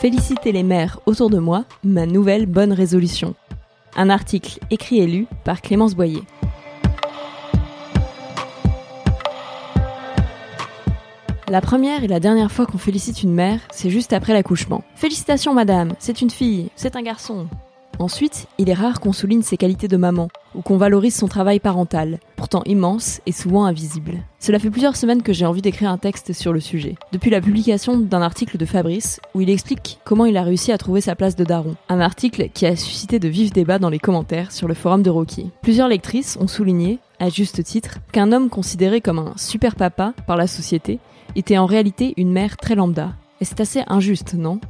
Féliciter les mères autour de moi, ma nouvelle bonne résolution. Un article écrit et lu par Clémence Boyer. La première et la dernière fois qu'on félicite une mère, c'est juste après l'accouchement. Félicitations madame, c'est une fille, c'est un garçon. Ensuite, il est rare qu'on souligne ses qualités de maman ou qu'on valorise son travail parental, pourtant immense et souvent invisible. Cela fait plusieurs semaines que j'ai envie d'écrire un texte sur le sujet, depuis la publication d'un article de Fabrice où il explique comment il a réussi à trouver sa place de daron. Un article qui a suscité de vifs débats dans les commentaires sur le forum de Rocky. Plusieurs lectrices ont souligné, à juste titre, qu'un homme considéré comme un super papa par la société était en réalité une mère très lambda. Et c'est assez injuste, non?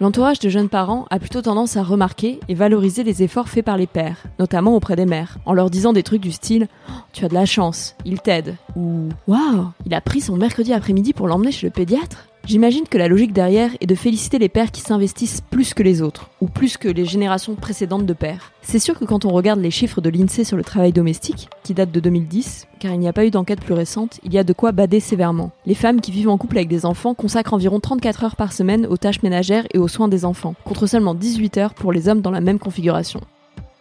L'entourage de jeunes parents a plutôt tendance à remarquer et valoriser les efforts faits par les pères, notamment auprès des mères, en leur disant des trucs du style oh, Tu as de la chance, il t'aide ou Waouh, il a pris son mercredi après-midi pour l'emmener chez le pédiatre J'imagine que la logique derrière est de féliciter les pères qui s'investissent plus que les autres, ou plus que les générations précédentes de pères. C'est sûr que quand on regarde les chiffres de l'INSEE sur le travail domestique, qui datent de 2010, car il n'y a pas eu d'enquête plus récente, il y a de quoi bader sévèrement. Les femmes qui vivent en couple avec des enfants consacrent environ 34 heures par semaine aux tâches ménagères et aux soins des enfants, contre seulement 18 heures pour les hommes dans la même configuration.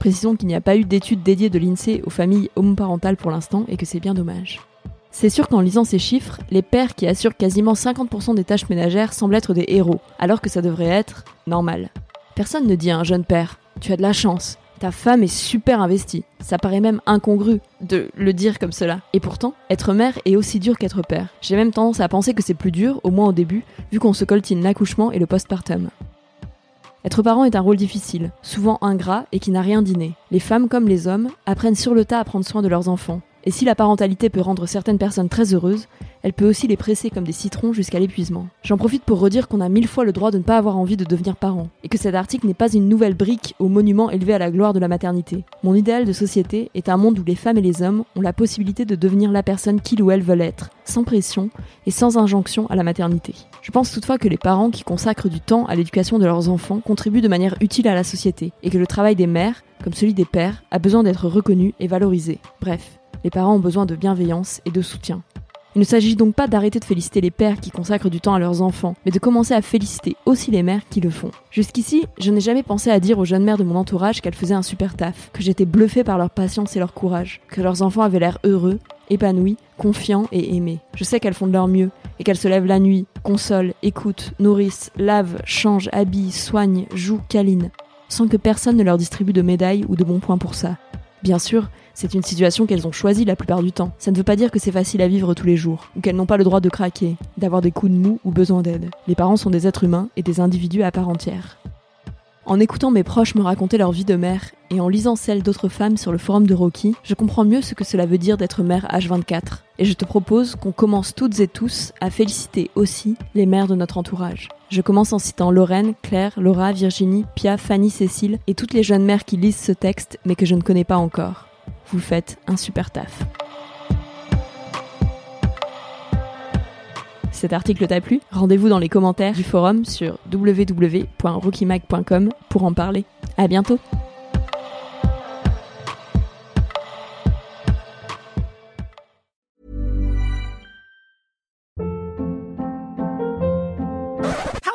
Précisons qu'il n'y a pas eu d'études dédiées de l'INSEE aux familles homoparentales pour l'instant et que c'est bien dommage. C'est sûr qu'en lisant ces chiffres, les pères qui assurent quasiment 50% des tâches ménagères semblent être des héros, alors que ça devrait être normal. Personne ne dit à un jeune père Tu as de la chance, ta femme est super investie. Ça paraît même incongru de le dire comme cela. Et pourtant, être mère est aussi dur qu'être père. J'ai même tendance à penser que c'est plus dur, au moins au début, vu qu'on se coltine l'accouchement et le postpartum. Être parent est un rôle difficile, souvent ingrat et qui n'a rien d'inné. Les femmes comme les hommes apprennent sur le tas à prendre soin de leurs enfants. Et si la parentalité peut rendre certaines personnes très heureuses, elle peut aussi les presser comme des citrons jusqu'à l'épuisement. J'en profite pour redire qu'on a mille fois le droit de ne pas avoir envie de devenir parent, et que cet article n'est pas une nouvelle brique au monument élevé à la gloire de la maternité. Mon idéal de société est un monde où les femmes et les hommes ont la possibilité de devenir la personne qu'ils ou elles veulent être, sans pression et sans injonction à la maternité. Je pense toutefois que les parents qui consacrent du temps à l'éducation de leurs enfants contribuent de manière utile à la société, et que le travail des mères, comme celui des pères, a besoin d'être reconnu et valorisé. Bref, les parents ont besoin de bienveillance et de soutien. Il ne s'agit donc pas d'arrêter de féliciter les pères qui consacrent du temps à leurs enfants, mais de commencer à féliciter aussi les mères qui le font. Jusqu'ici, je n'ai jamais pensé à dire aux jeunes mères de mon entourage qu'elles faisaient un super taf, que j'étais bluffée par leur patience et leur courage, que leurs enfants avaient l'air heureux, épanouis, confiants et aimés. Je sais qu'elles font de leur mieux, et qu'elles se lèvent la nuit, consolent, écoutent, nourrissent, lavent, changent, habillent, soignent, jouent, câlinent, sans que personne ne leur distribue de médailles ou de bons points pour ça. Bien sûr, c'est une situation qu'elles ont choisie la plupart du temps. Ça ne veut pas dire que c'est facile à vivre tous les jours, ou qu'elles n'ont pas le droit de craquer, d'avoir des coups de mou ou besoin d'aide. Les parents sont des êtres humains et des individus à part entière. En écoutant mes proches me raconter leur vie de mère et en lisant celle d'autres femmes sur le forum de Rocky, je comprends mieux ce que cela veut dire d'être mère H24. Et je te propose qu'on commence toutes et tous à féliciter aussi les mères de notre entourage. Je commence en citant Lorraine, Claire, Laura, Virginie, Pia, Fanny, Cécile et toutes les jeunes mères qui lisent ce texte mais que je ne connais pas encore vous faites un super taf. Cet article t'a plu? Rendez-vous dans les commentaires du forum sur www.rookymag.com pour en parler. À bientôt